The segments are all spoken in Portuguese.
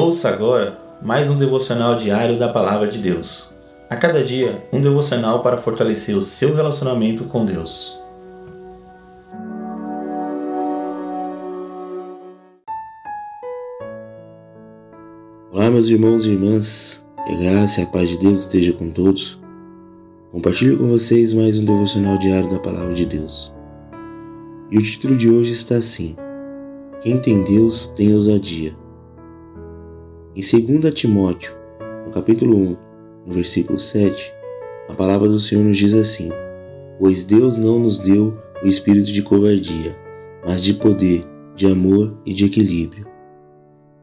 Ouça agora mais um devocional diário da Palavra de Deus. A cada dia, um devocional para fortalecer o seu relacionamento com Deus. Olá, meus irmãos e irmãs, que a graça e a paz de Deus esteja com todos. Compartilho com vocês mais um devocional diário da Palavra de Deus. E o título de hoje está assim: Quem tem Deus tem ousadia. Em 2 Timóteo, no capítulo 1, no versículo 7, a palavra do Senhor nos diz assim: Pois Deus não nos deu o espírito de covardia, mas de poder, de amor e de equilíbrio.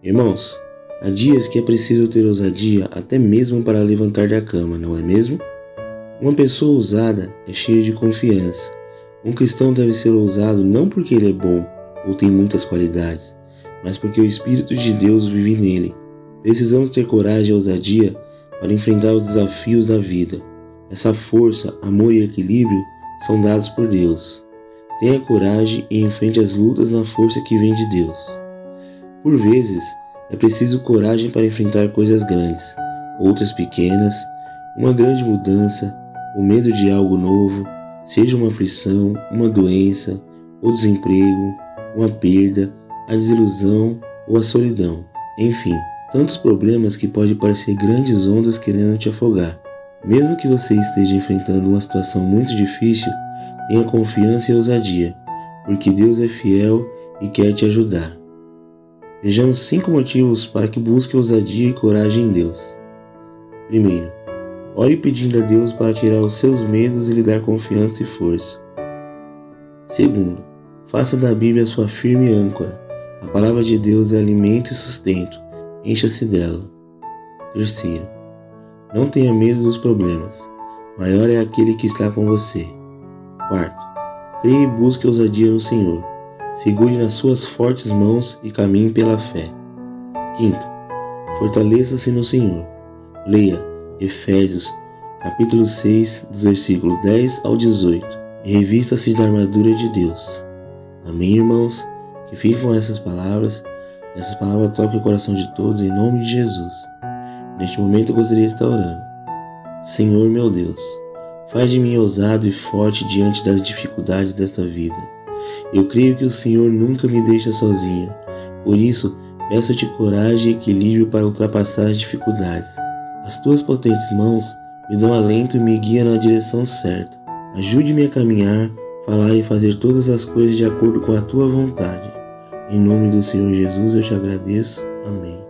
Irmãos, há dias que é preciso ter ousadia até mesmo para levantar da cama, não é mesmo? Uma pessoa ousada é cheia de confiança. Um cristão deve ser ousado não porque ele é bom ou tem muitas qualidades, mas porque o Espírito de Deus vive nele Precisamos ter coragem e ousadia para enfrentar os desafios da vida. Essa força, amor e equilíbrio são dados por Deus. Tenha coragem e enfrente as lutas na força que vem de Deus. Por vezes, é preciso coragem para enfrentar coisas grandes, outras pequenas, uma grande mudança, o medo de algo novo, seja uma aflição, uma doença, o desemprego, uma perda, a desilusão ou a solidão. Enfim, tantos problemas que pode parecer grandes ondas querendo te afogar. Mesmo que você esteja enfrentando uma situação muito difícil, tenha confiança e ousadia, porque Deus é fiel e quer te ajudar. Vejamos cinco motivos para que busque ousadia e coragem em Deus. Primeiro, ore pedindo a Deus para tirar os seus medos e lhe dar confiança e força. Segundo, faça da Bíblia sua firme âncora. A palavra de Deus é alimento e sustento encha-se dela. Terceiro, não tenha medo dos problemas. Maior é aquele que está com você. Quarto, creia e busque ousadia no Senhor. Segure nas suas fortes mãos e caminhe pela fé. Quinto, fortaleça-se no Senhor. Leia Efésios, capítulo 6, dos versículos 10 ao 18, e revista-se da armadura de Deus. Amém, irmãos? Que fiquem com essas palavras essas palavras toquem o coração de todos em nome de Jesus. Neste momento eu gostaria de estar orando. Senhor meu Deus, faz de mim ousado e forte diante das dificuldades desta vida. Eu creio que o Senhor nunca me deixa sozinho. Por isso, peço-te coragem e equilíbrio para ultrapassar as dificuldades. As tuas potentes mãos me dão alento e me guiam na direção certa. Ajude-me a caminhar, falar e fazer todas as coisas de acordo com a tua vontade. Em nome do Senhor Jesus eu te agradeço. Amém.